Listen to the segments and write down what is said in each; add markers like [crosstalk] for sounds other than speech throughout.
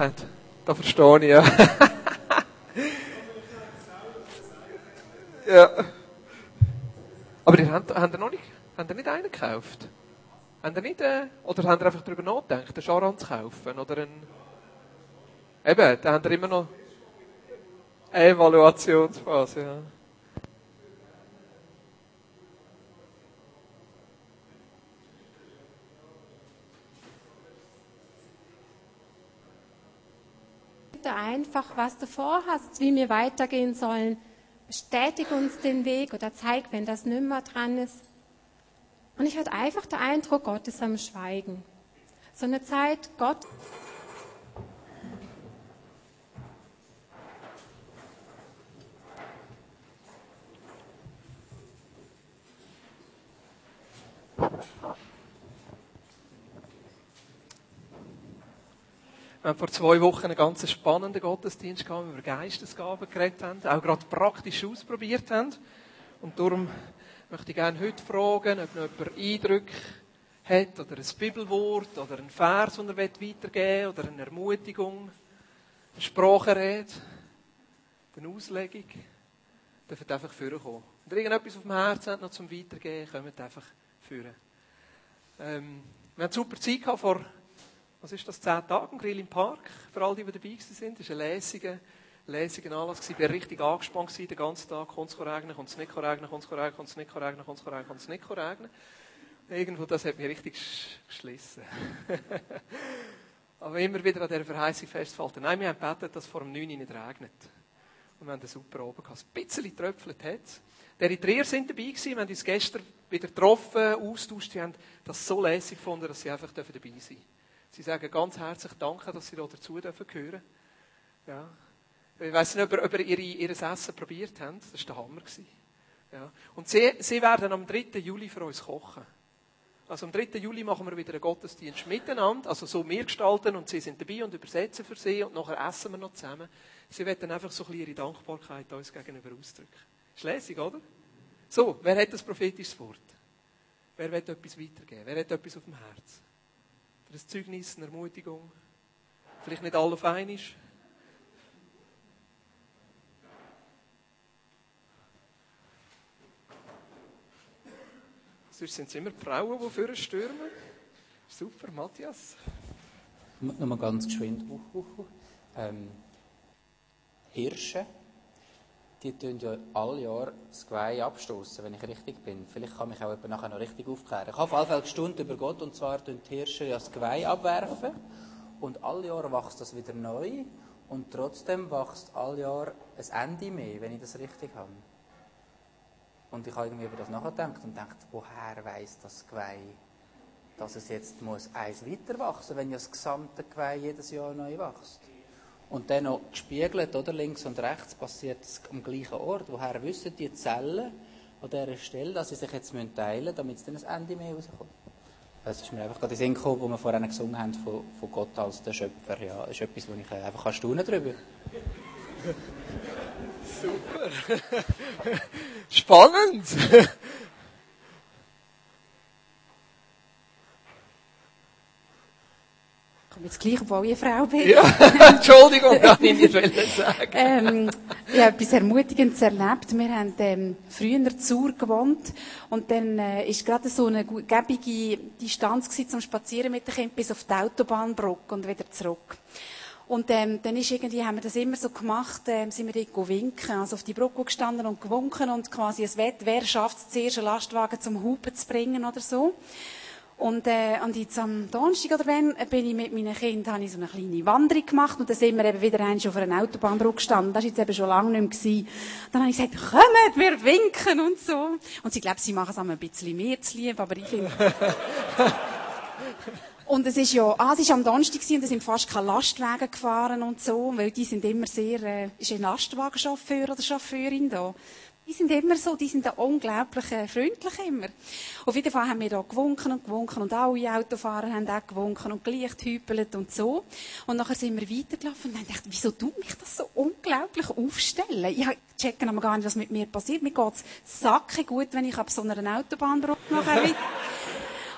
haben. Da verstehe ich, ja. [laughs] ja. Aber ihr habt, habt ihr noch nicht, habt ihr nicht einen gekauft? Habt ihr nicht, äh, oder habt ihr einfach darüber nachgedacht, einen Charan zu kaufen? Oder einen, eben, da habt ihr immer noch Evaluationsphase, ja. Einfach, was du vorhast, wie wir weitergehen sollen. Bestätige uns den Weg oder zeig, wenn das nicht mehr dran ist. Und ich hatte einfach den Eindruck, Gott ist am Schweigen. So eine Zeit, Gott Wir haben vor zwei Wochen einen ganz spannenden Gottesdienst gehabt, wo wir über Geistesgaben geredet haben, auch gerade praktisch ausprobiert haben. Und darum möchte ich gerne heute fragen, ob noch jemand Eindrücke hat, oder ein Bibelwort, oder ein Vers, den er weitergeben will, oder eine Ermutigung, eine Sprachenrede, eine Auslegung. Dürft einfach vorkommen. Wenn ihr irgendetwas auf dem Herzen habt, noch zum Weitergehen, kommt einfach führen. Ähm, wir hatten super Zeit gehabt vor was ist das, zehn Tage, Grill im Park, für all die, die dabei sind. Das war ein lässiger, lässiger Anlass. Ich war richtig angespannt den ganzen Tag. Kommt es regnen, kommt es nicht regnen, kommt es regnen, kommt es nicht regnen, kommt es regnen, kommt es nicht regnen. Irgendwo, das hat mich richtig geschlissen. [laughs] Aber immer wieder an dieser Verheißung festzuhalten. Nein, wir haben gebetet, dass es vor dem 9 nicht regnet. Und wir haben einen super oben gehabt. Ein bisschen tröpfelt hat es. Die Eritreer sind dabei gewesen. Wir haben uns gestern wieder getroffen, austauscht. Die haben das so lässig gefunden, dass sie einfach dabei sein dürfen. Sie sagen ganz herzlich Danke, dass Sie da dazu dürfen gehören. Ja. Ich weiß nicht, ob ob ihr ihr Essen probiert habt. Das war der Hammer. Ja. Und sie, sie werden am 3. Juli für uns kochen. Also am 3. Juli machen wir wieder einen Gottesdienst miteinander. Also so wir gestalten und sie sind dabei und übersetzen für sie und nachher essen wir noch zusammen. Sie werden einfach so ein bisschen ihre Dankbarkeit uns gegenüber ausdrücken. Ist oder? So, wer hat das prophetisches Wort? Wer will etwas weitergeben? Wer hat etwas auf dem Herzen? Oder ein Zeugnis, eine Ermutigung. Vielleicht nicht alle auf einmal. Sonst sind es immer die Frauen, die für stürmen. Super, Matthias. Nochmal ganz geschwind. Ähm, Hirsche, die tun ja alle Jahre das Geweih abstoßen, wenn ich richtig bin. Vielleicht kann mich auch jemand nachher noch richtig aufklären. Ich habe auf alle Fälle gestundet über Gott, und zwar tun die Hirsche ja das Geweih abwerfen. Und alle Jahre wächst das wieder neu. Und trotzdem wächst alle Jahre ein Ende mehr, wenn ich das richtig habe. Und ich habe irgendwie über das nachgedacht und gedacht, woher weiss das Geweih, dass es jetzt muss eins weiter wachsen, wenn ja das gesamte Geweih jedes Jahr neu wächst. Und dann noch gespiegelt, oder links und rechts passiert es am gleichen Ort. Woher wissen die Zellen an dieser Stelle, dass sie sich jetzt teilen müssen, damit es dann ein Ende mehr rauskommt? Das ist mir einfach gerade in den Sinn gekommen, wo wir vorhin gesungen haben von, von Gott als der Schöpfer. Ja, das ist etwas, wo ich einfach staunen darüber. Super. [laughs] Spannend. [laughs] jetzt gleich, obwohl ich Frau bin. Ja, [laughs] Entschuldigung, kann ich nicht sagen. ähm, ich habe etwas Ermutigendes erlebt. Wir haben ähm, früher in Zur gewohnt und dann äh, ist gerade so eine gebige Distanz gewesen, zum Spazieren mit den Kindern bis auf die Autobahnbrücke und wieder zurück. Und ähm, dann ist irgendwie, haben wir das immer so gemacht, ähm, sind wir irgendwo winken, also auf die Brücke gestanden und gewunken und quasi ein Wett, wer schafft es zuerst, einen Lastwagen zum Hupen zu bringen oder so. Und, äh, und jetzt am Donnerstag oder wenn, bin ich mit meinen Kindern, habe ich so eine kleine Wanderung gemacht und dann sind wir eben wieder einmal auf einer Autobahnbrücke gestanden. Das war jetzt eben schon lange nicht mehr. Gewesen. Dann habe ich gesagt, kommt, wir winken und so. Und sie glaubt, sie machen es ein bisschen mehr zu lieb, aber ich finde... [laughs] Und es ist ja, ah, es ist am Donnerstag und es sind fast keine Lastwagen gefahren und so, weil die sind immer sehr, äh, ist ein Lastwagenchauffeur oder Chauffeurin da. Die sind immer so, die sind da unglaublich freundlich immer. Auf jeden Fall haben wir da gewunken und gewunken und alle Autofahrer haben auch gewunken und gleich gehüpelt und so. Und nachher sind wir weitergelaufen und haben gedacht, wieso tut mich das so unglaublich aufstellen? Ich checke aber gar nicht, was mit mir passiert. Mir geht's sacke gut, wenn ich ab so einer Autobahnbrücke nachher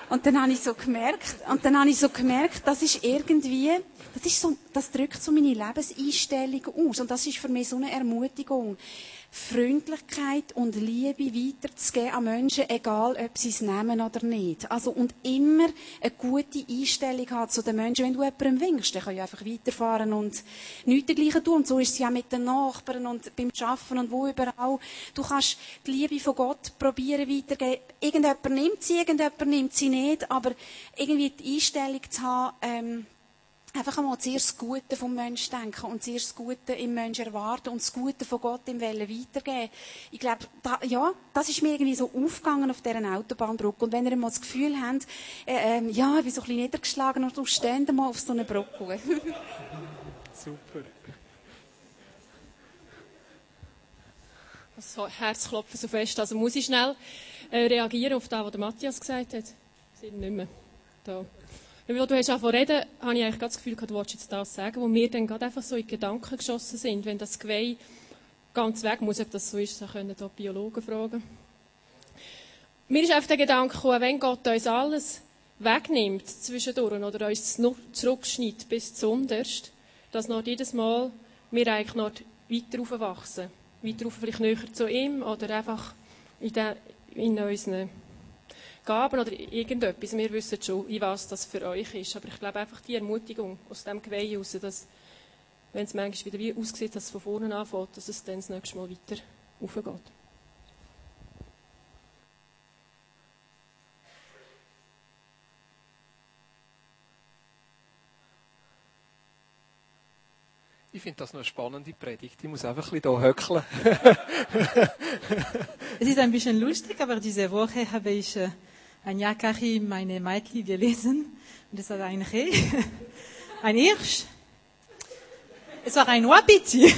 Und dann habe ich so gemerkt, und dann habe ich so gemerkt, das ist irgendwie, das ist so, das drückt so meine Lebenseinstellung aus. Und das ist für mich so eine Ermutigung. Freundlichkeit und Liebe weiterzugeben an Menschen, egal ob sie es nehmen oder nicht. Also, und immer eine gute Einstellung haben zu den Menschen. Wenn du jemandem winkst, dann kann ich einfach weiterfahren und nichts dergleichen tun. Und so ist es ja mit den Nachbarn und beim Arbeiten und wo überall. Du kannst die Liebe von Gott probieren weiterzugeben. Irgendjemand nimmt sie, irgendjemand nimmt sie nicht, aber irgendwie die Einstellung zu haben, ähm, einfach einmal zuerst das Gute vom Menschen denken und zuerst das Gute im Menschen erwarten und das Gute von Gott im Wellen weitergeben. Ich glaube, da, ja, das ist mir irgendwie so aufgegangen auf dieser Autobahnbrücke. Und wenn ihr mal das Gefühl habt, äh, äh, ja, ich bin so ein bisschen niedergeschlagen und du stehst mal auf so einer Brücke. [laughs] Super. Das Herzklopfen so fest. Also muss ich schnell äh, reagieren auf das, was der Matthias gesagt hat. Wir sind nicht mehr da. Weil du hast angefangen reden, habe ich eigentlich das Gefühl, du wolltest jetzt das sagen, wo mir dann gerade einfach so in Gedanken geschossen sind, wenn das Geweih ganz weg muss. Ob das so ist, dann können da Biologen fragen. Mir ist einfach der Gedanke gekommen, wenn Gott uns alles wegnimmt zwischendurch oder uns zurückschneidet bis zuunterst, dass noch jedes Mal wir eigentlich noch weiter aufwachsen. Weiter auf, vielleicht näher zu ihm oder einfach in, den, in unseren Gaben oder irgendetwas. Wir wissen schon, in was das für euch ist. Aber ich glaube einfach die Ermutigung aus dem Geweih heraus, dass, wenn es manchmal wieder wie aussieht, dass es von vorne anfängt, dass es dann das nächste Mal weiter aufgeht. Ich finde das noch eine spannende Predigt. Ich muss einfach ein bisschen hier höckeln. [laughs] es ist ein bisschen lustig, aber diese Woche habe ich äh, ein Yakari, meine Maiki, gelesen. Und es war ein Reh, [laughs] ein Hirsch. Es war ein Wapiti.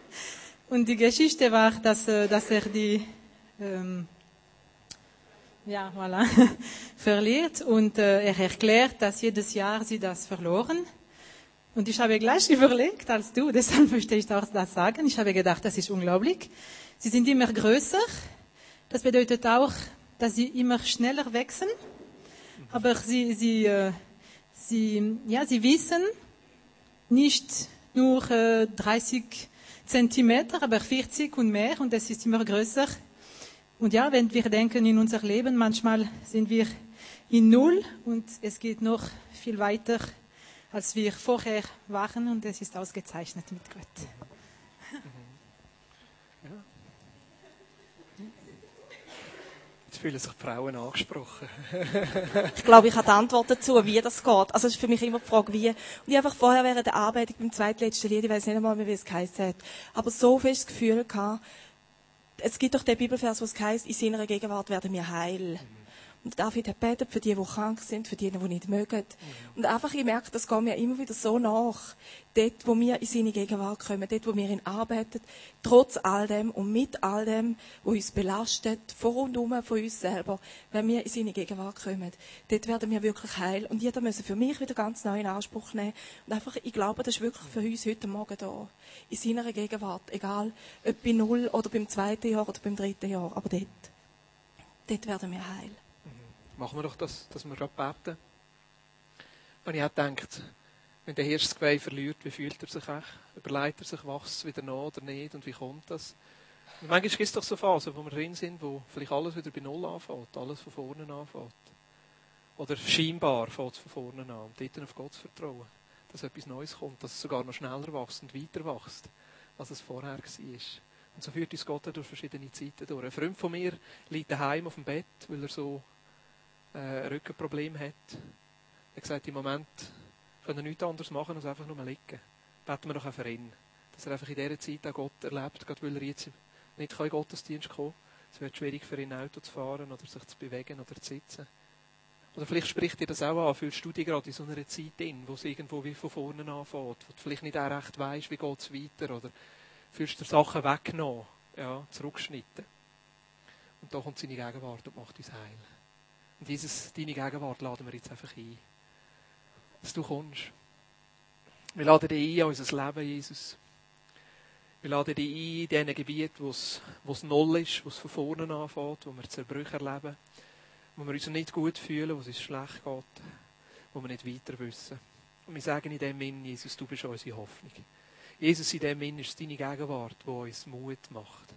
[laughs] Und die Geschichte war, dass, äh, dass er die, ähm, ja, voilà, [laughs] verliert. Und äh, er erklärt, dass jedes Jahr sie das verloren. Und ich habe gleich überlegt als du, deshalb möchte ich auch das sagen. Ich habe gedacht, das ist unglaublich. Sie sind immer größer. Das bedeutet auch, dass sie immer schneller wachsen. Aber sie, sie, äh, sie, ja, sie wissen nicht nur äh, 30 Zentimeter, aber 40 und mehr und es ist immer größer. Und ja, wenn wir denken in unser Leben, manchmal sind wir in Null und es geht noch viel weiter, als wir vorher waren und es ist ausgezeichnet mit Gott. Fühlen sich Frauen angesprochen. ich glaube, ich habe die Antwort dazu, wie das geht. Also es ist für mich immer die Frage, wie. Und ich einfach vorher während der Arbeit beim zweitletzten Lied, ich weiß nicht einmal mehr, wie es geheißen hat, aber so viel das Gefühl gehabt, es gibt doch den Bibelvers, wo es heißt, in seiner Gegenwart werden wir heil. Mhm. Und David hat betet für die, die krank sind, für die, die nicht mögen. Mhm. Und einfach, ich merke, das geht mir immer wieder so nach. Dort, wo wir in seine Gegenwart kommen, dort, wo wir ihn arbeiten, trotz all dem und mit all dem, wo uns belastet, vor und um von uns selber, wenn wir in seine Gegenwart kommen, dort werden wir wirklich heil. Und jeder muss für mich wieder ganz neu in Anspruch nehmen. Und einfach, ich glaube, das ist wirklich für uns heute Morgen da. In seiner Gegenwart. Egal, ob bei Null oder beim zweiten Jahr oder beim dritten Jahr. Aber dort. Dort werden wir heil machen wir doch das, dass wir gerade beten. Und ich habe gedacht, wenn der Hirsch das Geweih verliert, wie fühlt er sich echt? Überlegt er sich, wächst es wieder nach oder nicht? Und wie kommt das? Und manchmal gibt es doch so Phasen, wo wir drin sind, wo vielleicht alles wieder bei Null anfängt, alles von vorne anfängt. Oder scheinbar fängt es von vorne an. Und dort auf Gott vertrauen, dass etwas Neues kommt, dass es sogar noch schneller wächst und weiter wächst, als es vorher war. Und so führt uns Gott durch verschiedene Zeiten durch. Ein Freund von mir liegt daheim auf dem Bett, weil er so äh, ein Rückenproblem hat. Er gesagt, im Moment können wir nichts anderes machen, als einfach nur liegen. Beten wir doch auch für ihn. Dass er einfach in dieser Zeit auch Gott erlebt, gerade weil er jetzt nicht in Gottesdienst kommen kann. Es wird schwierig für ihn, Auto zu fahren oder sich zu bewegen oder zu sitzen. Oder vielleicht spricht dir das auch an, fühlst du dich gerade in so einer Zeit in, wo es irgendwo wie von vorne anfängt, wo du vielleicht nicht auch recht weißt, wie geht es weiter, oder fühlst du Sachen weggenommen, ja, zurückgeschnitten. Und da kommt seine Gegenwart und macht uns heil. Und dieses, deine Gegenwart laden wir jetzt einfach ein. Dass du kommst. Wir laden dich ein an unser Leben, Jesus. Wir laden dich ein in diesen es, wo es null ist, wo es von vorne anfängt, wo wir Zerbrüche erleben. wo wir uns nicht gut fühlen, wo es uns schlecht geht, wo wir nicht weiter wissen. Und wir sagen in dem Sinn, Jesus, du bist unsere Hoffnung. Jesus, in dem Sinn ist es deine Gegenwart, die uns Mut macht.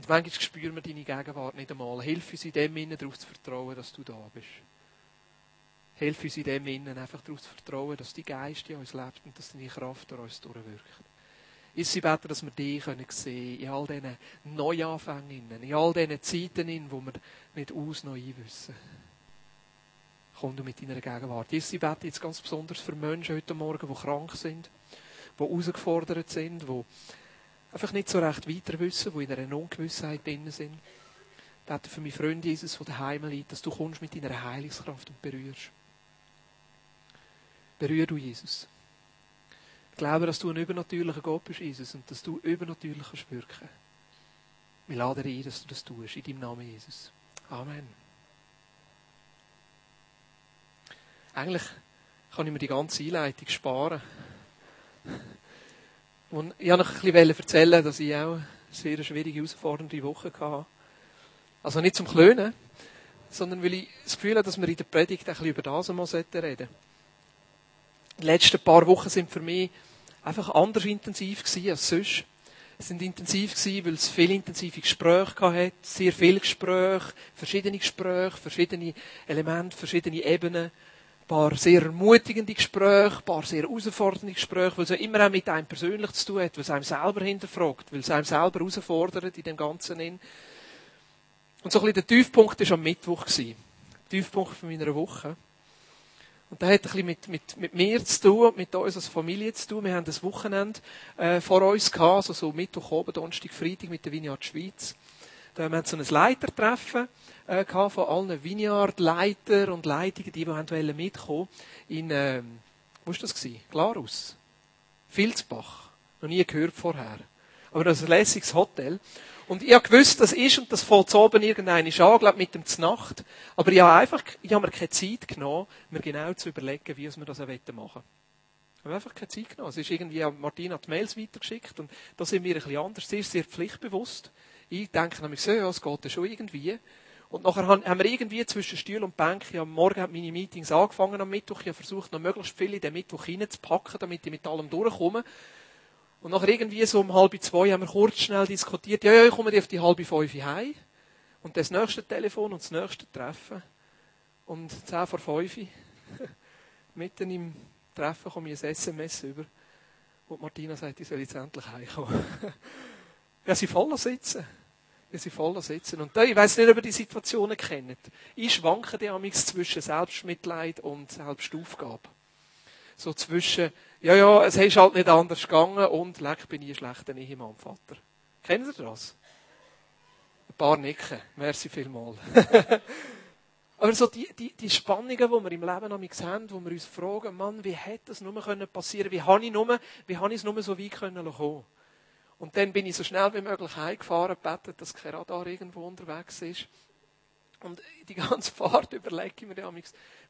Und manchmal spüren wir deine Gegenwart nicht einmal. Hilf uns in dem Sinne darauf zu vertrauen, dass du da bist. Hilf uns in dem Innen einfach darauf zu vertrauen, dass die Geist in uns lebt und dass deine Kraft durch uns durchwirkt. Ist sie besser, dass wir dich können sehen in all diesen Neuanfängen, in all diesen Zeiten, wo wir nicht aus noch einwissen. Komm du mit deiner Gegenwart. Jesus, ich bete jetzt ganz besonders für Menschen heute Morgen, die krank sind, die herausgefordert sind, die einfach nicht so recht weiter wissen, die in einer Ungewissheit drin sind. Bete für meine Freunde, Jesus, die daheim liegt, dass du kommst mit deiner Heilungskraft und berührst. Berühr du Jesus. Ich glaube, dass du ein übernatürlicher Gott bist, Jesus, und dass du übernatürlich kannst wirken. Wir laden dir ein, dass du das tust, in deinem Namen, Jesus. Amen. Eigentlich kann ich mir die ganze Einleitung sparen. Und ich wollte noch ein bisschen erzählen, dass ich auch eine sehr schwierige, herausfordernde Woche hatte. Also nicht zum Klönen, sondern weil ich das Gefühl habe, dass wir in der Predigt ein bisschen über das einmal reden sollten. Die letzten paar Wochen sind für mich einfach anders intensiv gewesen als sonst. Es sind intensiv gewesen, weil es viele intensive Gespräche hatte, sehr viele Gespräche, verschiedene Gespräche, verschiedene Elemente, verschiedene Ebenen, paar sehr ermutigende Gespräche, ein paar sehr herausfordernde Gespräche, weil es ja immer auch mit einem persönlich zu tun hat, weil es einem selber hinterfragt, weil es einem selber herausfordert in dem Ganzen. Und so ein bisschen der Tiefpunkt war am Mittwoch. Der Tiefpunkt von meiner Woche. Und das hat ein bisschen mit, mit, mit mir zu tun, mit uns als Familie zu tun. Wir haben das Wochenende äh, vor uns gehabt, also so Mittwoch, oben, Donnerstag, Freitag mit der Vineyard Schweiz. Haben wir so ein Leitertreffen äh, von allen Vineyard-Leiter und Leitungen, die, die wollten mitkommen in, äh, wo war das gewesen? Glarus. Vilsbach. Noch nie gehört vorher. Aber das ist ein lässiges Hotel. Und ich habe gewusst, das ist und das fällt oben irgendein an, glaube mit dem Znacht. Aber ich habe einfach, ich habe mir keine Zeit genommen, mir genau zu überlegen, wie wir das machen wollen. Ich habe einfach keine Zeit genommen. Es ist irgendwie, Martina hat Mails weitergeschickt und da sind wir ein bisschen anders. Sie ist sehr pflichtbewusst. Ich denke nämlich so, ja, es geht ja schon irgendwie. Und nachher haben wir irgendwie zwischen Stuhl und Bank, ich am Morgen haben meine Meetings angefangen am Mittwoch, ich habe versucht, noch möglichst viele in den Mittwoch reinzupacken, damit ich mit allem durchkomme. Und nachher irgendwie so um halb zwei haben wir kurz schnell diskutiert, ja, ja, ich komme auf die halbe fünf heim. Und das nächste Telefon und das nächste Treffen. Und zehn vor fünf, [laughs] mitten im Treffen komme ich ein SMS über. Und Martina sagt, ich soll jetzt endlich heimkommen. [laughs] ja, sie voll sitzen. Ja, sie voll sitzen. Und da, ich weiss nicht, ob ihr die Situationen kennt. Ich schwanke die zwischen Selbstmitleid und Selbstaufgabe. So zwischen, ja, ja, es ist halt nicht anders gegangen und leck bin ich ein schlechter Ehemann, Vater. Kennen Sie das? Ein paar nicken. Merci vielmals. [laughs] Aber so die, die, die Spannungen, die wir im Leben haben, wo wir uns fragen, Mann, wie hätte das nur passieren können? Wie habe ich, nur, ich es nur so weit können kommen? Und dann bin ich so schnell wie möglich heimgefahren, gebetet, dass kein Radar irgendwo unterwegs ist. Und die ganze Fahrt [laughs] überlege ich mir dann,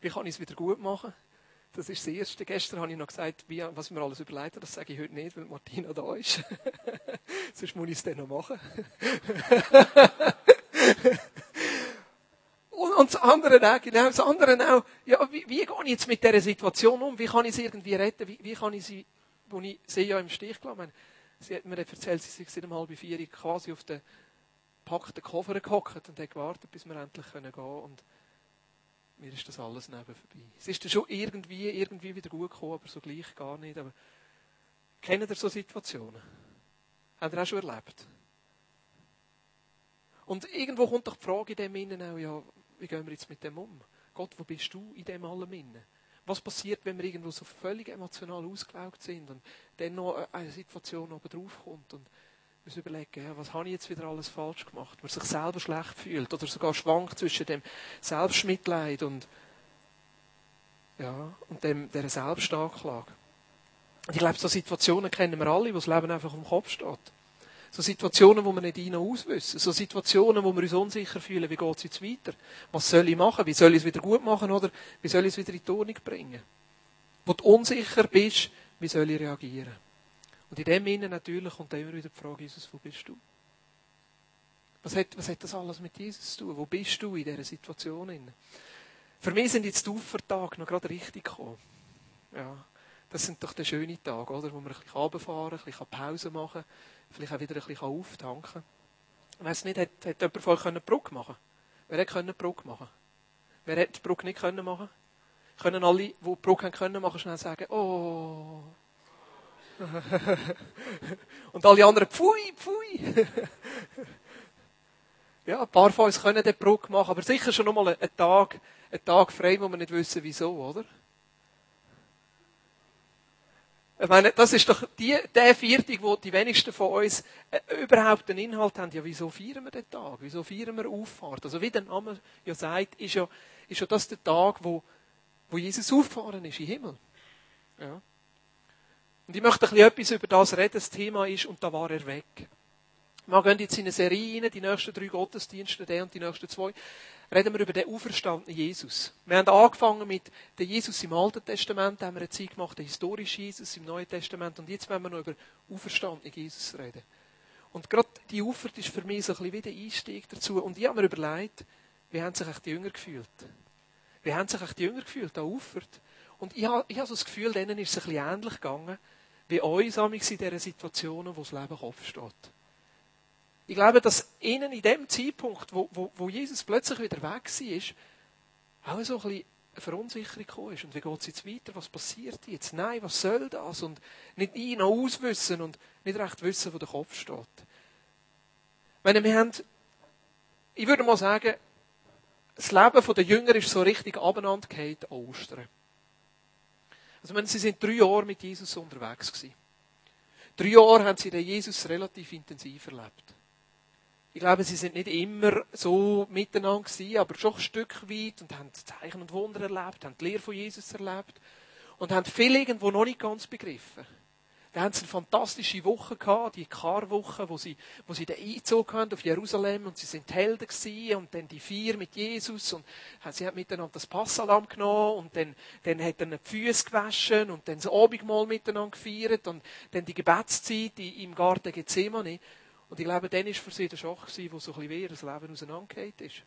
wie kann ich es wieder gut machen? Das ist das Erste. Gestern habe ich noch gesagt, wie, was mir alles überlegt Das sage ich heute nicht, weil Martina da ist. [laughs] Sonst muss ich es dann noch machen. [laughs] und, und das andere auch, genau, das andere auch, ja, wie, wie gehe ich jetzt mit dieser Situation um? Wie kann ich sie irgendwie retten? Wie, wie kann ich sie, wo ich sie ja im Stich gelassen habe? Sie hat mir erzählt, sie seit um halb vier quasi auf den packten Koffer gehockt und hat gewartet, bis wir endlich gehen können mir ist das alles neben vorbei. Es ist dann schon irgendwie, irgendwie wieder gut gekommen, aber so gleich gar nicht. Aber kennt ihr so Situationen? Habt ihr auch schon erlebt? Und irgendwo kommt doch die Frage in dem Innen auch, ja, wie gehen wir jetzt mit dem um? Gott, wo bist du in dem allem Innen? Was passiert, wenn wir irgendwo so völlig emotional ausgelaugt sind und dann noch eine Situation oben drauf kommt und muss überlegen, ja, was habe ich jetzt wieder alles falsch gemacht? Man sich selber schlecht fühlt oder sogar schwankt zwischen dem Selbstmitleid und, ja, und dem, der Selbstanklage. Und ich glaube, so Situationen kennen wir alle, wo das Leben einfach im Kopf steht. So Situationen, wo wir nicht rein auswissen. So Situationen, wo wir uns unsicher fühlen, wie geht es jetzt weiter? Was soll ich machen? Wie soll ich es wieder gut machen? Oder wie soll ich es wieder in die Ordnung bringen? Wo du unsicher bist, wie soll ich reagieren? Und in dem Innen natürlich kommt immer wieder die Frage, Jesus, wo bist du? Was hat, was hat das alles mit Jesus zu tun? Wo bist du in dieser Situation? Für mich sind jetzt die Ufertage noch gerade richtig gekommen. Ja, das sind doch die schönen Tage, oder? Wo man ein bisschen runterfahren ein bisschen Pause machen kann, vielleicht auch wieder ein bisschen auftanken kann. Ich weiss nicht, hat, hat jemand von euch eine Brücke machen Wer hätte eine Brücke machen Wer hätte die Brücke nicht können machen Können alle, die die Brücke haben können machen, schnell sagen, oh. [laughs] Und alle anderen, pfui, pfui. [laughs] ja, ein paar von uns können die Brücke machen, aber sicher schon nochmal einen Tag, einen Tag frei, wo wir nicht wissen, wieso, oder? Ich meine, das ist doch die, der Viertag, wo die wenigsten von uns äh, überhaupt einen Inhalt haben. Ja, wieso feiern wir den Tag? Wieso feiern wir Auffahrt? Also, wie der Name ja sagt, ist ja, ist ja das der Tag, wo, wo Jesus aufgefahren ist im Himmel. Ja. Und ich möchte ein bisschen etwas über das reden. Das Thema ist, und da war er weg. Wir gehen jetzt in eine Serie rein, die nächsten drei Gottesdienste, der und die nächsten zwei reden wir über den auferstandenen Jesus. Wir haben angefangen mit dem Jesus im Alten Testament, haben wir eine Zeit gemacht, den historischen Jesus im Neuen Testament, und jetzt werden wir noch über auferstandenen Jesus reden. Und gerade die Ufert ist für mich so ein bisschen wie der Einstieg dazu. Und ich habe mir überlegt, wie haben sich die Jünger gefühlt? Wie haben sich die Jünger gefühlt, da Ufert? Und ich habe, ich habe so das Gefühl, denen ist es ein bisschen ähnlich gegangen, wie uns in diesen Situationen, wo das Leben Kopf steht. Ich glaube, dass ihnen in dem Zeitpunkt, wo, wo, wo Jesus plötzlich wieder weg war, auch so ein bisschen eine Verunsicherung gekommen ist. Und wie geht es jetzt weiter? Was passiert jetzt? Nein, was soll das? Und nicht ein- noch auswissen und nicht recht wissen, wo der Kopf steht. Wir haben, ich würde mal sagen, das Leben der Jünger ist so richtig abeinander an Ostern. Also, wenn sie sind drei Jahre mit Jesus unterwegs gewesen. Drei Jahre haben sie den Jesus relativ intensiv erlebt. Ich glaube, sie sind nicht immer so miteinander gewesen, aber schon ein Stück weit und haben Zeichen und Wunder erlebt, haben die Lehre von Jesus erlebt und haben viel irgendwo noch nicht ganz begriffen. Da haben sie eine fantastische Woche gehabt, die Karwoche, wo sie, wo sie den Einzug hatten auf Jerusalem und sie sind Helden gewesen und dann die vier mit Jesus und sie haben miteinander das Passalam genommen und dann, dann hat er die Füße gewaschen und dann das Abendmahl miteinander gefeiert und dann die Gebetszeit im Garten Gethsemane. Und ich glaube, dann war für sie der Schock, wo so ein bisschen wie ihr Leben auseinandergeht ist.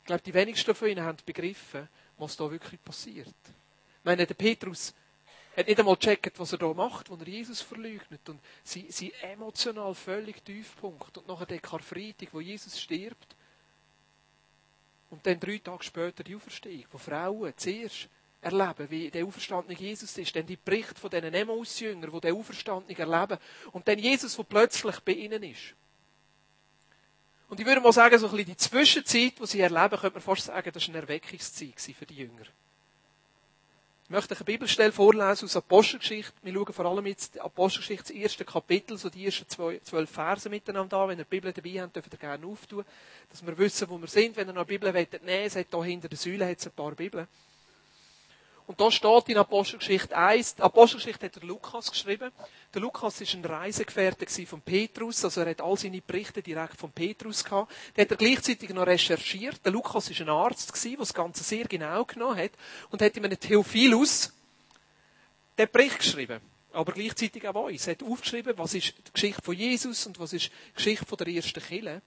Ich glaube, die wenigsten von ihnen haben begriffen, was da wirklich passiert. Ich meine, der Petrus hat nicht einmal gecheckt, was er da macht, wo er Jesus verleugnet. Und sie, sie emotional völlig Tiefpunkt. Und nachher der Karfreitag, wo Jesus stirbt. Und dann drei Tage später die Auferstehung, wo Frauen zuerst erleben, wie der auferstandene Jesus ist. Dann die Berichte von diesen Emmaus-Jüngern, die den auferstandenen erleben. Und dann Jesus, der plötzlich bei ihnen ist. Und ich würde mal sagen, so ein bisschen die Zwischenzeit, die sie erleben, könnte man fast sagen, das war eine Erweckungszeit für die Jünger. Ich möchte eine Bibelstelle vorlesen aus Apostelgeschichte. Wir schauen vor allem jetzt Apostelgeschichte, das erste Kapitel, so die ersten zwölf Verse miteinander an. Wenn ihr die Bibel dabei habt, dürft ihr gerne auftun, dass wir wissen, wo wir sind. Wenn ihr noch eine Bibel nehmen wollt, hat hier hinter der Säule hat es ein paar Bibeln. Und da steht in Apostelgeschichte 1, die Apostelgeschichte hat der Lukas geschrieben. Der Lukas war ein Reisegefährte von Petrus, also er hat all seine Berichte direkt von Petrus gehabt. Der hat er gleichzeitig noch recherchiert. Der Lukas war ein Arzt der das Ganze sehr genau genommen hat und hat ihm einen Theophilus den Bericht geschrieben. Aber gleichzeitig auch uns. Er hat aufgeschrieben, was ist die Geschichte von Jesus und was ist die Geschichte von der ersten Kirche.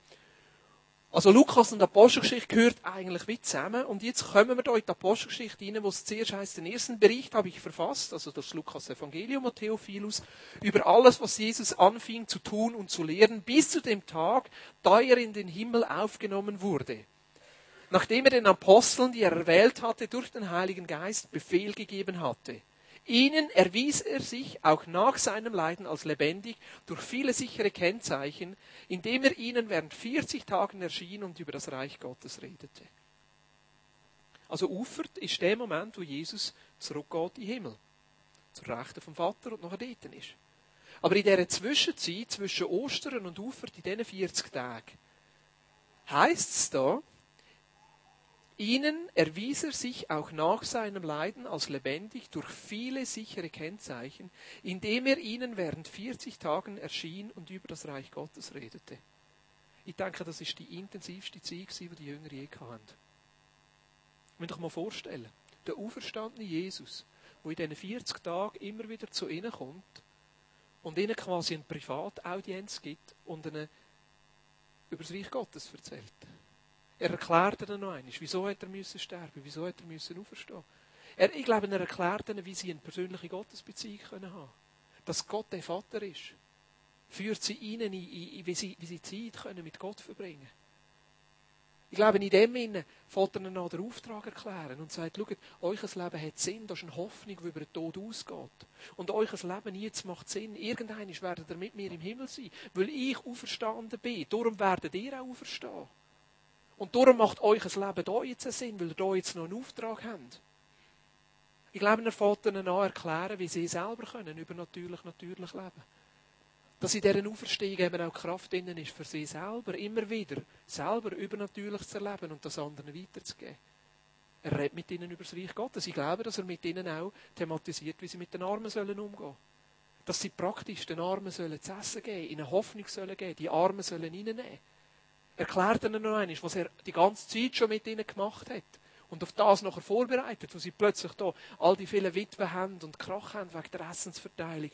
Also Lukas und Apostelgeschichte gehört eigentlich wie zusammen. Und jetzt kommen wir da in die Apostelgeschichte rein, wo es zuerst heißt, den ersten Bericht habe ich verfasst, also das Lukas Evangelium und Theophilus, über alles, was Jesus anfing zu tun und zu lehren, bis zu dem Tag, da er in den Himmel aufgenommen wurde. Nachdem er den Aposteln, die er erwählt hatte, durch den Heiligen Geist Befehl gegeben hatte. Ihnen erwies er sich auch nach seinem Leiden als lebendig durch viele sichere Kennzeichen, indem er ihnen während 40 Tagen erschien und über das Reich Gottes redete. Also Ufert ist der Moment, wo Jesus zurückgeht in den Himmel. Zur Rechten vom Vater und nachher dort ist. Aber in dieser Zwischenzeit, zwischen Ostern und Ufert, in diesen 40 Tagen, heißt es da, Ihnen erwies er sich auch nach seinem Leiden als lebendig durch viele sichere Kennzeichen, indem er ihnen während 40 Tagen erschien und über das Reich Gottes redete. Ich denke, das ist die intensivste Zeit, die die Jünger je hatten. Muss euch mal vorstellen, der auferstandene Jesus, der in diesen 40 Tagen immer wieder zu ihnen kommt und ihnen quasi eine Privataudienz gibt und ihnen über das Reich Gottes erzählt. Er erklärt ihnen noch einmal, wieso hat er müssen sterben, wieso hat er müssen auferstehen. Er, ich glaube, er erklärt ihnen, wie sie eine persönliche Gottesbeziehung können haben Dass Gott der Vater ist. Führt sie ihnen in, wie, sie, wie sie Zeit können mit Gott verbringen ich glaube, in dem Sinne fällt er noch den Auftrag erklären und sagt, schaut, euer Leben hat Sinn, das ist eine Hoffnung, die über den Tod ausgeht. Und euer Leben jetzt macht Sinn. Irgendwann werdet ihr mit mir im Himmel sein, weil ich auferstanden bin. Darum werdet ihr auch auferstehen. Und darum macht euer Leben hier jetzt einen Sinn, weil ihr hier jetzt noch einen Auftrag habt. Ich glaube, er fällt ihnen an erklären, wie sie selber können, übernatürlich, natürlich leben dass in dieser Auferstehung eben auch Kraft drin ist, für sie selber immer wieder selber übernatürlich zu erleben und das anderen weiterzugeben. Er redet mit ihnen über das Reich Gottes. Ich glaube, dass er mit ihnen auch thematisiert, wie sie mit den Armen sollen umgehen Dass sie praktisch den Armen sollen zu essen geben, ihnen Hoffnung sollen geben, die Armen sollen reinnehmen. Er erklärt ihnen noch einmal, was er die ganze Zeit schon mit ihnen gemacht hat. Und auf das nachher vorbereitet, wo sie plötzlich da all die vielen Witwen haben und Krach haben wegen der Essensverteilung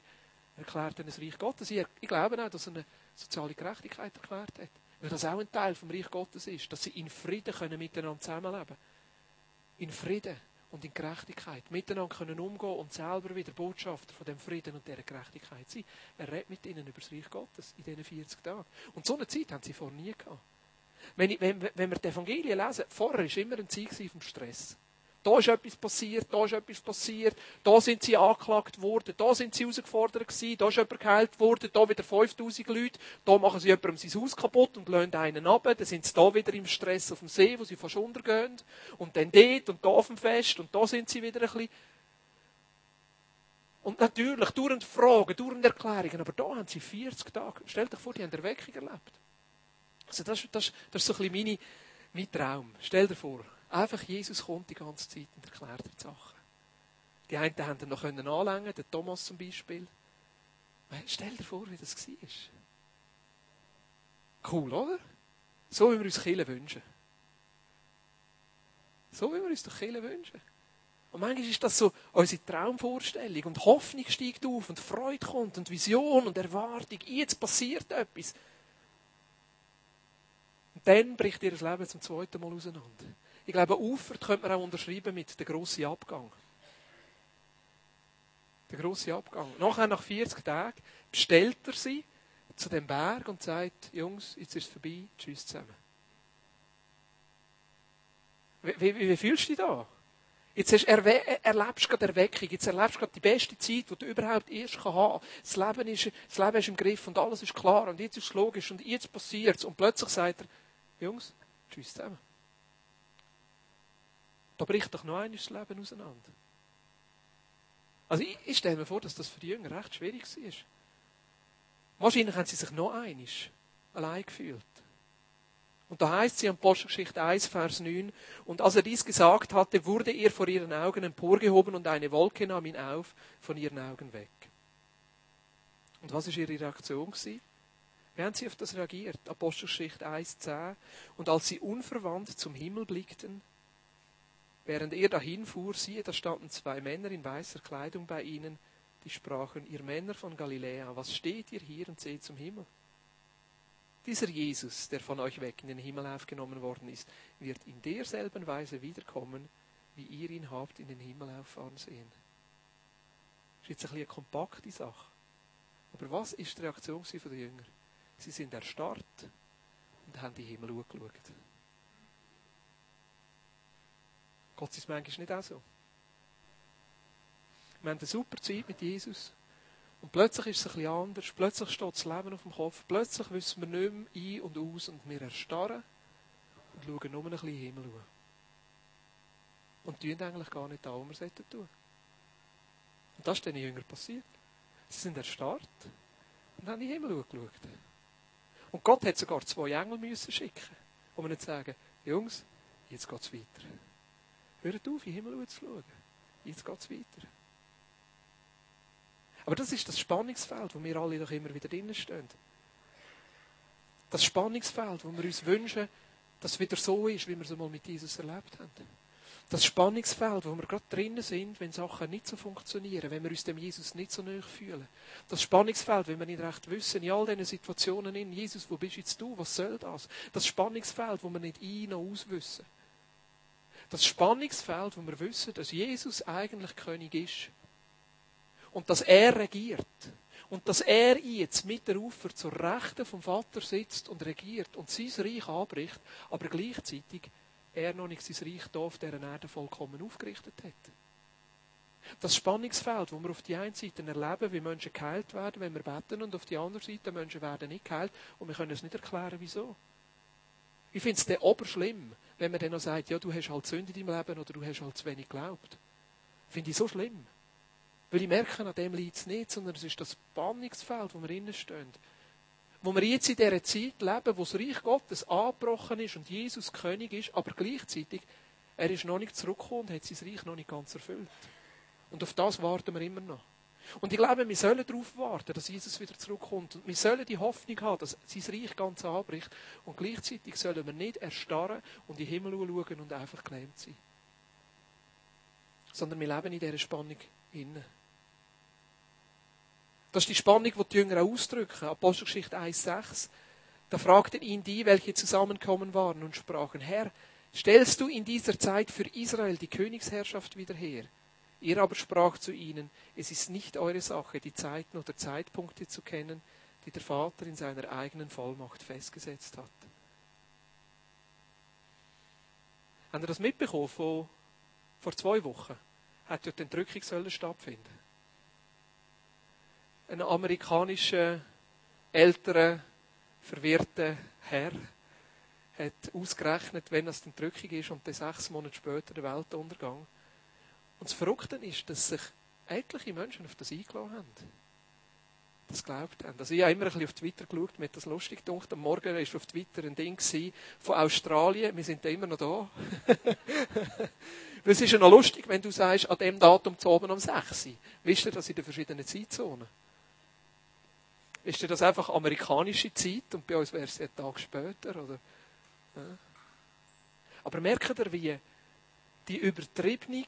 erklärt er das Reich Gottes. Ich, glaube auch, dass er eine soziale Gerechtigkeit erklärt hat. Weil das auch ein Teil vom Reich Gottes ist, dass sie in Frieden können miteinander zusammenleben In Frieden und in Gerechtigkeit. Miteinander können umgehen und selber wieder Botschafter von dem Frieden und dieser Gerechtigkeit sein. Er redet mit ihnen über das Reich Gottes in diesen 40 Tagen. Und so eine Zeit haben sie vorher nie gehabt. Wenn, ich, wenn, wenn wir die Evangelien lesen, vorher war immer ein Zeit vom Stress. Da ist etwas passiert, da ist etwas passiert, da sind sie angeklagt worden, da sind sie herausgefordert gewesen, da ist jemand geheilt worden, da wieder 5000 Leute, da machen sie jemandem sein Haus kaputt und lassen einen ab, dann sind sie da wieder im Stress auf dem See, wo sie fast untergehen, und dann dort und da auf dem Fest, und da sind sie wieder ein bisschen. Und natürlich, durch Fragen, durch Erklärungen, aber da haben sie 40 Tage, stell dich vor, die haben Erweckung erlebt. Also das, das, das ist so ein bisschen meine, mein Traum. Stell dir vor, Einfach Jesus kommt die ganze Zeit und erklärt die Sachen. Die einen haben ihn noch anlängen der Thomas zum Beispiel. Stell dir vor, wie das war. Cool, oder? So wie wir uns Kirche wünschen. So wie wir uns doch Kirche wünschen. Und manchmal ist das so unsere Traumvorstellung und Hoffnung steigt auf und Freude kommt und Vision und Erwartung. Jetzt passiert etwas. Und dann bricht ihr Leben zum zweiten Mal auseinander. Ich glaube, Ufert könnte man auch unterschreiben mit der grossen Abgang. Der grosse Abgang. Nachher, nach 40 Tagen, bestellt er sie zu dem Berg und sagt, Jungs, jetzt ist es vorbei, tschüss zusammen. Wie, wie, wie fühlst du dich da? Jetzt hast, erwe, erlebst du gerade Erweckung, jetzt erlebst du gerade die beste Zeit, die du überhaupt erst haben kannst. Das Leben, ist, das Leben ist im Griff und alles ist klar und jetzt ist es logisch und jetzt passiert es. Und plötzlich sagt er, Jungs, tschüss zusammen. Da bricht doch noch einmal das Leben auseinander. Also ich, ich stelle mir vor, dass das für die Jünger recht schwierig war. Wahrscheinlich haben sie sich noch einmal allein gefühlt. Und da heißt sie am Apostelgeschichte 1, Vers 9, und als er dies gesagt hatte, wurde er vor ihren Augen emporgehoben und eine Wolke nahm ihn auf von ihren Augen weg. Und was war ihre Reaktion? Wie haben sie auf das reagiert? Apostelgeschichte 1, 10. Und als sie unverwandt zum Himmel blickten, Während er dahin fuhr, siehe, da standen zwei Männer in weißer Kleidung bei ihnen, die sprachen, ihr Männer von Galiläa, was steht ihr hier und seht zum Himmel? Dieser Jesus, der von euch weg in den Himmel aufgenommen worden ist, wird in derselben Weise wiederkommen, wie ihr ihn habt in den Himmel auffahren sehen. Das ist jetzt ein bisschen eine kompakte Sache. Aber was ist die Reaktion der Jünger? Sie sind erstarrt und haben die Himmel angeschaut. Gott ist manchmal nicht auch so. Wir haben eine super Zeit mit Jesus. Und plötzlich ist es ein bisschen anders. Plötzlich steht das Leben auf dem Kopf. Plötzlich wissen wir nicht mehr ein und aus und wir erstarren und schauen nur ein bisschen Himmel an. Und tun eigentlich gar nicht da, was wir sollten tun. Und das ist den Jüngern passiert. Sie sind erstarrt und haben in den Himmel angeschaut. Und Gott hat sogar zwei Engel müssen schicken, um ihnen zu sagen, Jungs, jetzt geht es weiter. Hört auf, in den Himmel zu schauen. Jetzt geht es weiter. Aber das ist das Spannungsfeld, wo wir alle doch immer wieder drinnen stehen. Das Spannungsfeld, wo wir uns wünschen, dass es wieder so ist, wie wir es einmal mit Jesus erlebt haben. Das Spannungsfeld, wo wir gerade drinnen sind, wenn Sachen nicht so funktionieren, wenn wir uns dem Jesus nicht so nahe fühlen. Das Spannungsfeld, wenn wir nicht recht wissen, in all diesen Situationen in Jesus, wo bist jetzt du, was soll das? Das Spannungsfeld, wo wir nicht ein- noch auswissen. Das Spannungsfeld, wo wir wissen, dass Jesus eigentlich König ist. Und dass er regiert. Und dass er jetzt mit der Ufer zur Rechten vom Vater sitzt und regiert und sein Reich anbricht, aber gleichzeitig er noch nicht sein Reich hier auf dieser Erde vollkommen aufgerichtet hat. Das Spannungsfeld, wo wir auf die einen Seite erleben, wie Menschen geheilt werden, wenn wir beten, und auf die andere Seite Menschen werden nicht geheilt und wir können es nicht erklären, wieso. Ich finde es oberschlimm, wenn man dann noch sagt, ja, du hast halt Sünde in deinem Leben oder du hast halt zu wenig geglaubt. Finde ich so schlimm. Weil ich merke, an dem liegt es nicht, sondern es ist das Spannungsfeld, wo wir innen stehen. Wo wir jetzt in dieser Zeit leben, wo das Reich Gottes angebrochen ist und Jesus König ist, aber gleichzeitig, er ist noch nicht zurückgekommen und hat sein Reich noch nicht ganz erfüllt. Und auf das warten wir immer noch. Und ich glaube, wir sollen darauf warten, dass Jesus wieder zurückkommt. Und wir sollen die Hoffnung haben, dass sein Reich ganz anbricht. Und gleichzeitig sollen wir nicht erstarren und in den Himmel schauen und einfach gelähmt sein. Sondern wir leben in dieser Spannung innen. Das ist die Spannung, die die Jünger auch ausdrücken. Apostelgeschichte 1,6. Da fragten ihn die, welche zusammenkommen waren und sprachen, Herr, stellst du in dieser Zeit für Israel die Königsherrschaft wieder her? Er aber sprach zu ihnen, es ist nicht eure Sache, die Zeiten oder Zeitpunkte zu kennen, die der Vater in seiner eigenen Vollmacht festgesetzt hat. Habt ihr das mitbekommen von, vor zwei Wochen? Hat ja die Entrückung stattfinden. Ein amerikanischer, älterer, verwirrter Herr hat ausgerechnet, wenn das die Entrückung ist und dann sechs Monate später der Weltuntergang. Und das Verrückte ist, dass sich etliche Menschen auf das eingeladen haben. Das glaubt haben. Also ich habe immer ein bisschen auf Twitter geschaut, mir das lustig gedacht. Am Morgen war auf Twitter ein Ding von Australien. Wir sind da immer noch da. [laughs] Weil es ist ja noch lustig, wenn du sagst, an dem Datum zu oben um 6 Uhr. Wisst ihr das in den verschiedenen Zeitzonen? Ist das einfach amerikanische Zeit und bei uns wäre es einen Tag später? Oder? Ja. Aber merkt ihr, wie die übertriebene,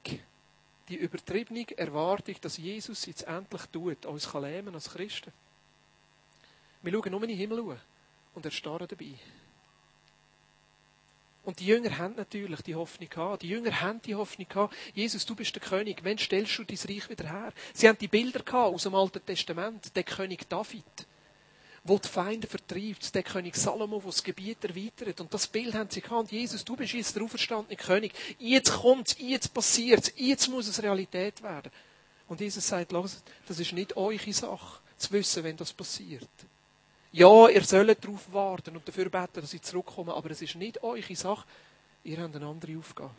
die übertriebene Erwartung, dass Jesus jetzt endlich tut, uns kann lähmen als Christen. Wir schauen nur in den Himmel und erstarren dabei. Und die Jünger haben natürlich die Hoffnung gehabt. Die Jünger haben die Hoffnung gehabt, Jesus, du bist der König. Wann stellst du dein Reich wieder her? Sie haben die Bilder gehabt aus dem Alten Testament. Der König David, wo die Feinde vertreibt. Der König Salomo, der das Gebiet erweitert. Und das Bild haben sie gehabt. Jesus, du bist jetzt der auferstandene König. Jetzt kommt's, jetzt passiert's, jetzt muss es Realität werden. Und Jesus sagt, das ist nicht eure Sache, zu wissen, wenn das passiert. Ja, ihr sollt darauf warten und dafür beten, dass ich zurückkomme, aber es ist nicht eure Sache. Ihr habt eine andere Aufgabe.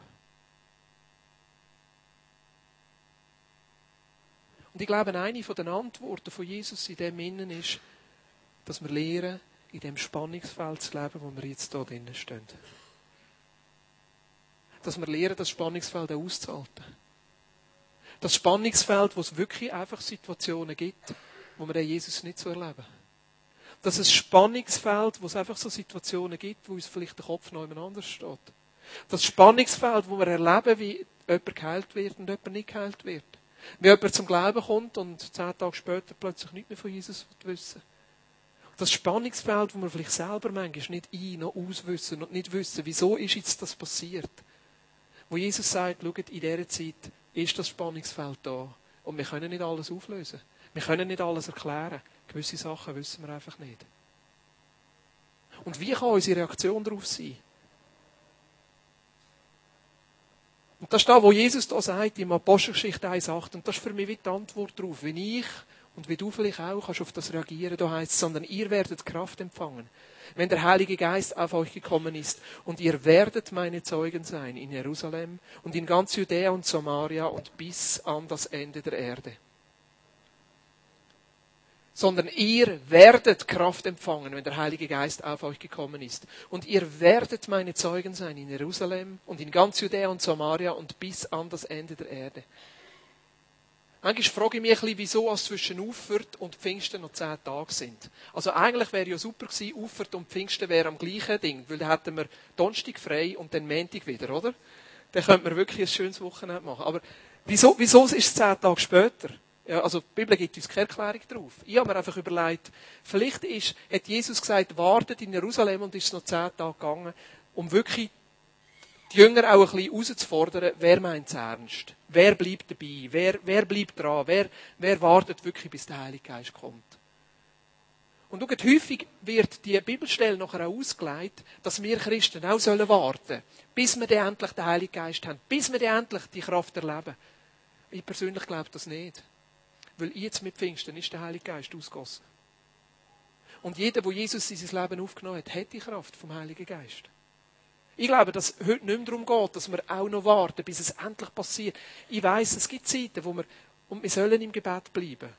Und ich glaube, eine von den Antworten von Jesus in dem Innen ist, dass wir lernen, in dem Spannungsfeld zu leben, wo wir jetzt hier drinnen stehen. Dass wir lernen, das Spannungsfeld auszuhalten. Das Spannungsfeld, wo es wirklich einfach Situationen gibt, wo wir den Jesus nicht so erleben dass es Spannungsfeld, wo es einfach so Situationen gibt, wo uns vielleicht der Kopf noch anders steht. Das Spannungsfeld, wo wir erleben, wie jemand geheilt wird und jemand nicht geheilt wird. Wie jemand zum Glauben kommt und zehn Tage später plötzlich nicht mehr von Jesus wissen Das Spannungsfeld, wo wir vielleicht selber manchmal nicht ein- noch auswissen und nicht wissen, wieso ist jetzt das passiert. Wo Jesus sagt, schaut, in dieser Zeit ist das Spannungsfeld da. Und wir können nicht alles auflösen. Wir können nicht alles erklären. Gewisse Sachen wissen wir einfach nicht. Und wie kann unsere Reaktion darauf sein? Und das ist da, wo Jesus da sagt, im Apostelgeschichte 1,8. Und das ist für mich wie die Antwort darauf. Wenn ich und wie du vielleicht auch kannst auf das reagieren, da heißt sondern ihr werdet Kraft empfangen, wenn der Heilige Geist auf euch gekommen ist. Und ihr werdet meine Zeugen sein in Jerusalem und in ganz Judäa und Samaria und bis an das Ende der Erde sondern ihr werdet Kraft empfangen, wenn der Heilige Geist auf euch gekommen ist. Und ihr werdet meine Zeugen sein in Jerusalem und in ganz Judäa und Samaria und bis an das Ende der Erde. Manchmal frage ich mich ein bisschen, wieso es zwischen Ufert und Pfingsten noch zehn Tage sind. Also eigentlich wäre ja super gewesen, Ufert und Pfingsten wären am gleichen Ding, weil dann hätten wir Donnerstag frei und dann Montag wieder, oder? dann könnte man wirklich ein schönes Wochenende machen. Aber wieso, wieso ist es zehn Tage später? Ja, also die Bibel gibt uns keine Erklärung darauf. Ich habe mir einfach überlegt, vielleicht ist, hat Jesus gesagt, wartet in Jerusalem und ist es noch zehn Tage gegangen, um wirklich die Jünger auch ein bisschen herauszufordern, wer meint es ernst? Wer bleibt dabei? Wer, wer bleibt dran? Wer, wer wartet wirklich, bis der Heilige Geist kommt? Und schaut, häufig wird die Bibelstelle nachher auch ausgelegt, dass wir Christen auch sollen warten bis wir dann endlich den Heiligen Geist haben, bis wir dann endlich die Kraft erleben. Ich persönlich glaube das nicht. Weil jetzt mit Pfingsten ist der Heilige Geist ausgossen. Und jeder, der Jesus in sein Leben aufgenommen hat, hat die Kraft vom Heiligen Geist. Ich glaube, dass es heute nicht mehr darum geht, dass wir auch noch warten, bis es endlich passiert. Ich weiß, es gibt Zeiten, wo wir, und wir sollen im Gebet bleiben.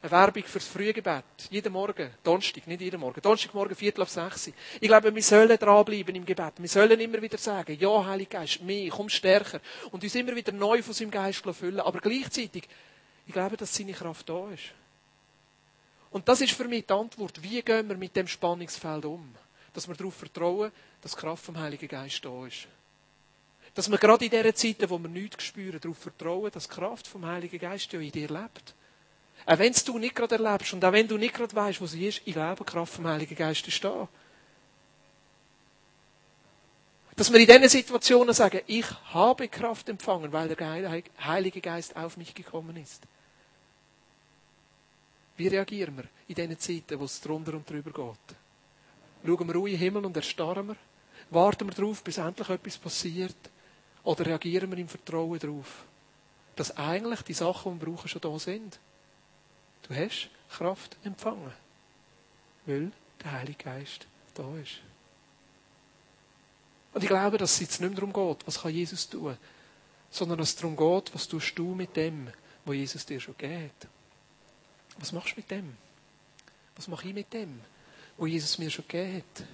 Eine Werbung fürs Frühgebet. Jeden Morgen. Donnerstag, nicht jeden Morgen. Donnerstagmorgen, Viertel auf sechs. Ich glaube, wir sollen dranbleiben im Gebet. Wir sollen immer wieder sagen, ja, Heiliger Geist, mehr, komm stärker. Und uns immer wieder neu von seinem Geist füllen. Aber gleichzeitig, ich glaube, dass seine Kraft da ist. Und das ist für mich die Antwort. Wie gehen wir mit dem Spannungsfeld um? Dass wir darauf vertrauen, dass die Kraft vom Heiligen Geist da ist. Dass wir gerade in diesen Zeiten, wo wir nichts spüren, darauf vertrauen, dass die Kraft vom Heiligen Geist ja in dir lebt. Auch wenn du nicht gerade erlebst und auch wenn du nicht gerade weißt, wo sie ist, ich glaube, die Kraft vom Heiligen Geist ist da. Dass wir in diesen Situationen sagen, ich habe Kraft empfangen, weil der Heilige Geist auf mich gekommen ist. Wie reagieren wir in diesen Zeiten, wo es drunter und drüber geht? Schauen wir ruhig in den Himmel und erstarren wir? Warten wir darauf, bis endlich etwas passiert? Oder reagieren wir im Vertrauen darauf, dass eigentlich die Sachen, die wir brauchen, schon da sind? Du hast Kraft empfangen, weil der Heilige Geist da ist. Und ich glaube, dass es jetzt nicht mehr darum geht, was kann Jesus tun, sondern dass es darum geht, was tust du mit dem, was Jesus dir schon gibt. Was machst du mit dem? Was mache ich mit dem, was Jesus mir schon gegeben hat?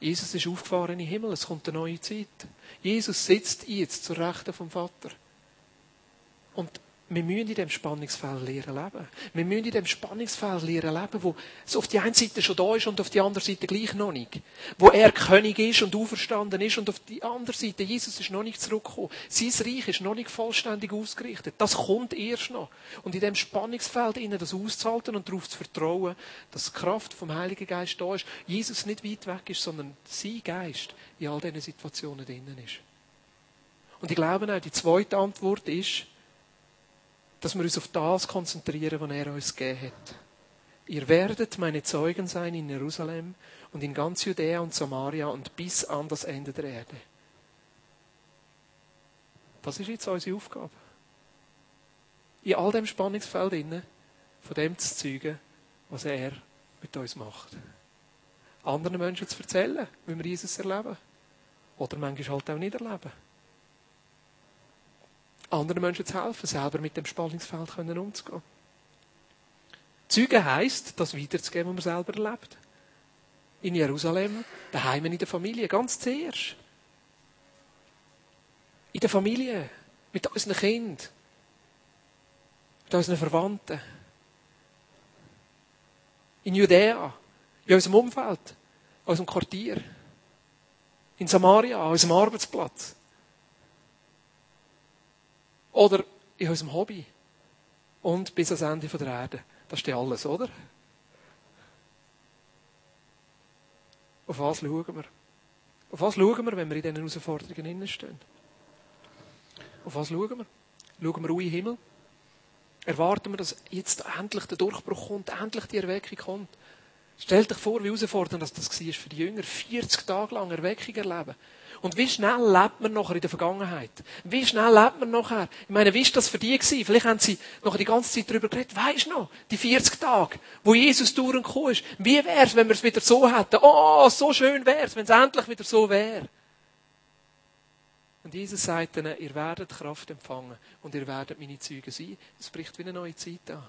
Jesus ist aufgefahren in den Himmel, es kommt eine neue Zeit. Jesus sitzt jetzt zur Rechten vom Vater. Und wir müssen in diesem Spannungsfeld lernen leben. Wir müssen in diesem Spannungsfeld lernen leben, wo es auf die eine Seite schon da ist und auf die andere Seite gleich noch nicht. Wo er König ist und auferstanden ist und auf die andere Seite Jesus ist noch nicht zurückgekommen. Sein Reich ist noch nicht vollständig ausgerichtet. Das kommt erst noch. Und in diesem Spannungsfeld innen das auszuhalten und darauf zu vertrauen, dass die Kraft vom Heiligen Geist da ist, Jesus nicht weit weg ist, sondern sein Geist in all diesen Situationen drinnen ist. Und ich glaube auch, die zweite Antwort ist, dass wir uns auf das konzentrieren, was er uns gegeben hat. Ihr werdet meine Zeugen sein in Jerusalem und in ganz Judäa und Samaria und bis an das Ende der Erde. Was ist jetzt unsere Aufgabe? In all dem Spannungsfeld innen, von dem zu zeugen, was er mit uns macht. Anderen Menschen zu erzählen, wie wir Jesus erleben. Oder manchmal halt auch nicht erleben anderen Menschen zu helfen, selber mit dem Spannungsfeld umzugehen. Zeugen heisst, das weiterzugeben, was man selber erlebt. In Jerusalem, daheim in der Familie, ganz zuerst. In der Familie, mit unseren Kindern, mit unseren Verwandten. In Judäa, in unserem Umfeld, in unserem Quartier. In Samaria, an unserem Arbeitsplatz. Oder in unserem Hobby. Und bis ans Ende der Erde. Das ist ja alles, oder? Auf was schauen wir? Auf was schauen wir, wenn wir in diesen Herausforderungen stehen? Auf was schauen wir? Schauen wir ruhig in den Himmel? Erwarten wir, dass jetzt endlich der Durchbruch kommt, endlich die Erweckung kommt? Stellt euch vor, wie herausfordernd das war für die Jünger. 40 Tage lang Erweckung erleben. Und wie schnell lebt man nachher in der Vergangenheit? Wie schnell lebt man nachher? Ich meine, wie war das für die gewesen? Vielleicht haben sie nachher die ganze Zeit darüber geredet. Weisst du noch? Die 40 Tage, wo Jesus durchgekommen ist. Wie wär's, wenn wir es wieder so hätten? Oh, so schön wär's, wenn es endlich wieder so wäre. Und Jesus sagt ihnen, ihr werdet Kraft empfangen und ihr werdet meine Zeugen sein. Es bricht wie eine neue Zeit an.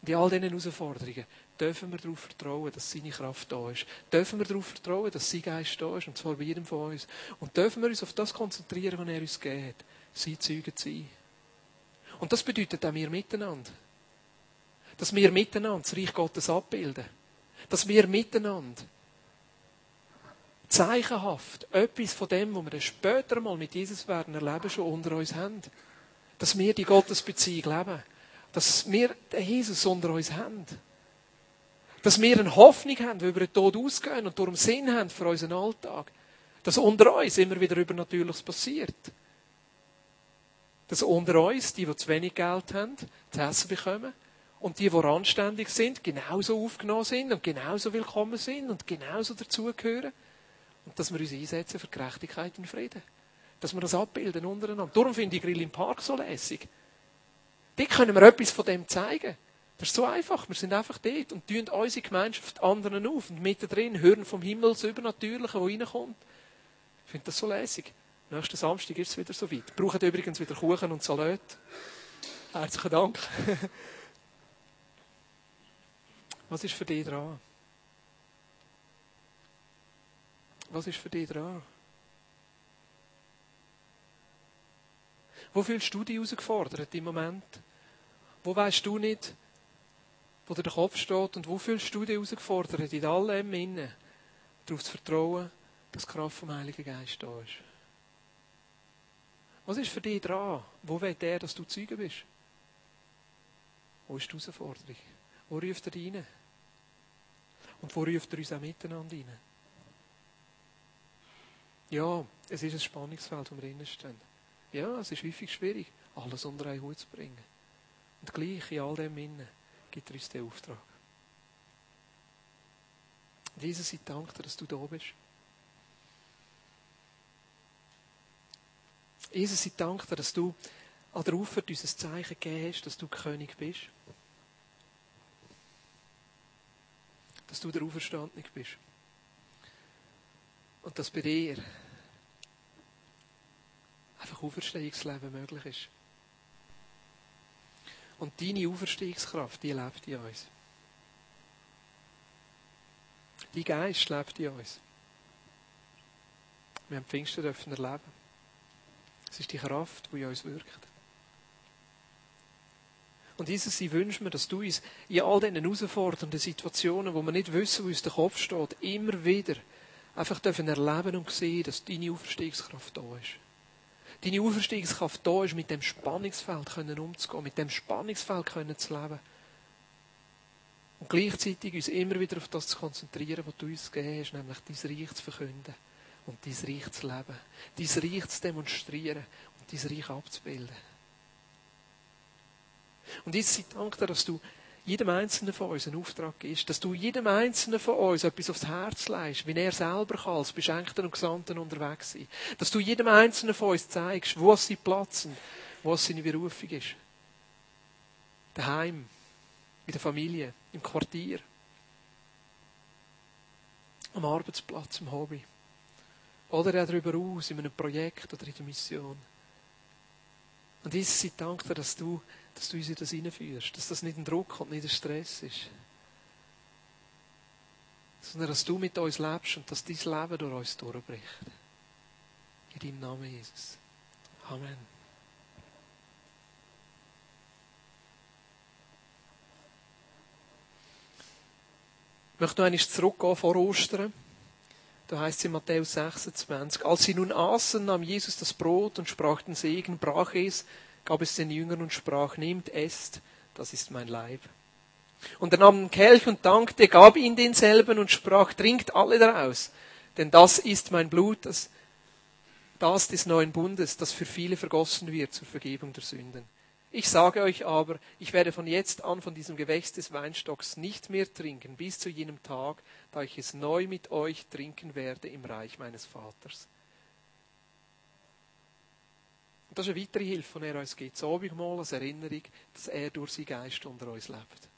Und in all diesen Herausforderungen dürfen wir darauf vertrauen, dass seine Kraft da ist. Dürfen wir darauf vertrauen, dass sein Geist da ist, und zwar bei jedem von uns. Und dürfen wir uns auf das konzentrieren, was er uns geht. Sein Zeugen zu sein. Und das bedeutet auch wir miteinander. Dass wir miteinander das Reich Gottes abbilden. Dass wir miteinander zeichenhaft etwas von dem, was wir dann später mal mit Jesus werden erleben, schon unter uns haben. Dass wir die Gottesbeziehung leben. Dass wir den Jesus unter uns haben. Dass wir eine Hoffnung haben, die über den Tod ausgehen und darum Sinn haben für unseren Alltag. Dass unter uns immer wieder Übernatürliches passiert. Dass unter uns, die, die zu wenig Geld haben, zu essen bekommen. Und die, die anständig sind, genauso aufgenommen sind und genauso willkommen sind und genauso dazugehören. Und dass wir uns einsetzen für Gerechtigkeit und Frieden. Dass wir das abbilden untereinander. Darum finde ich Grill im Park so lässig. Dort können wir etwas von dem zeigen. Das ist so einfach. Wir sind einfach dort und tun unsere Gemeinschaft anderen auf. Und mittendrin hören vom Himmel das Übernatürliche, das reinkommt. Ich finde das so lässig. Nächsten Samstag ist es wieder so weit. Brauchen übrigens wieder Kuchen und Salat. Herzlichen Dank. [laughs] Was ist für dich dran? Was ist für dich dran? Wo fühlst du dich herausgefordert im Moment? Wo weißt du nicht, wo dir der Kopf steht und wo fühlst du dich herausgefordert in all dem Innen, darauf zu vertrauen, dass die Kraft vom Heiligen Geist da ist? Was ist für dich dran? Wo will der, dass du Zeuge bist? Wo ist die Herausforderung? Wo ruft er rein? Und wo ruft er uns auch miteinander rein? Ja, es ist ein Spannungsfeld, wo wir drinnen stehen. Ja, es ist häufig schwierig, alles unter einen Hut zu bringen. Und gleich in all dem Innen gibt er uns den Auftrag. Jesus, ich danke dir, dass du da bist. Jesus, ich danke dir, dass du an der Auffahrt uns ein Zeichen gegeben hast, dass du König bist. Dass du der Auferstandene bist. Und dass bei dir einfach Auferstehungsleben möglich ist. Und deine Auferstehungskraft, die lebt in uns. Dein Geist lebt in uns. Wir haben Pfingsten dürfen erleben. Es ist die Kraft, die in uns wirkt. Und Jesus, ich wünsche mir, dass du uns in all diesen herausfordernden Situationen, wo wir nicht wissen, wo uns der Kopf steht, immer wieder einfach dürfen erleben und sehen, dass deine Auferstehungskraft da ist. Deine Auferstehungskraft da ist, mit dem Spannungsfeld können umzugehen, mit dem Spannungsfeld können zu leben. Und gleichzeitig uns immer wieder auf das zu konzentrieren, was du uns gegeben hast, nämlich dein Reich zu verkünden und dein Reich zu leben, dein Reich zu demonstrieren und dein Reich abzubilden. Und jetzt danke dir, dass du jedem Einzelnen von uns einen Auftrag gibst, dass du jedem Einzelnen von uns etwas aufs Herz leist, wie er selber kann, als Beschenkten und Gesandten unterwegs sein. Dass du jedem Einzelnen von uns zeigst, wo sein Platz sind, wo seine Berufung ist. Daheim, in der Familie, im Quartier, am Arbeitsplatz, im Hobby. Oder darüber aus, in einem Projekt oder in der Mission. Und Jesus, ich danke dir, dass du dass du uns in das hineinführst, dass das nicht ein Druck und nicht ein Stress ist. Sondern dass du mit uns lebst und dass dein Leben durch uns durchbricht. In deinem Namen, Jesus. Amen. Ich möchte noch einmal zurückgehen vor Ostern. Da heißt es in Matthäus 26. Als sie nun aßen, nahm Jesus das Brot und sprach den Segen, brach es gab es den Jüngern und sprach, nehmt, esst, das ist mein Leib. Und er nahm den Kelch und dankte, gab ihn denselben und sprach, trinkt alle daraus, denn das ist mein Blut, das, das des neuen Bundes, das für viele vergossen wird zur Vergebung der Sünden. Ich sage euch aber, ich werde von jetzt an von diesem Gewächs des Weinstocks nicht mehr trinken, bis zu jenem Tag, da ich es neu mit euch trinken werde im Reich meines Vaters. Und das ist eine weitere Hilfe, die er uns gibt. Das Abendmahl als Erinnerung, dass er durch seinen Geist unter uns lebt.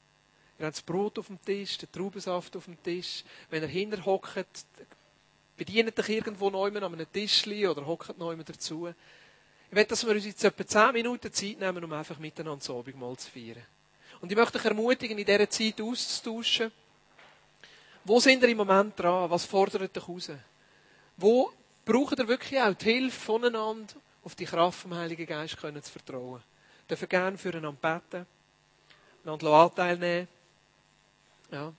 Wir haben das Brot auf dem Tisch, den Traubensaft auf dem Tisch. Wenn er hinter hockt, bedient dich irgendwo neu an einem Tischli oder hockt neu dazu. Ich will, dass wir uns jetzt etwa 10 Minuten Zeit nehmen, um einfach miteinander das Abendmahl zu feiern. Und ich möchte dich ermutigen, in dieser Zeit auszutauschen. Wo sind ihr im Moment dran? Was fordert dich raus? Wo braucht ihr wirklich auch die Hilfe voneinander auf die Kraft vom Heiligen Geist können zu vertrauen. Dürfen gerne füreinander beten, einander Anteil nehmen. Ja.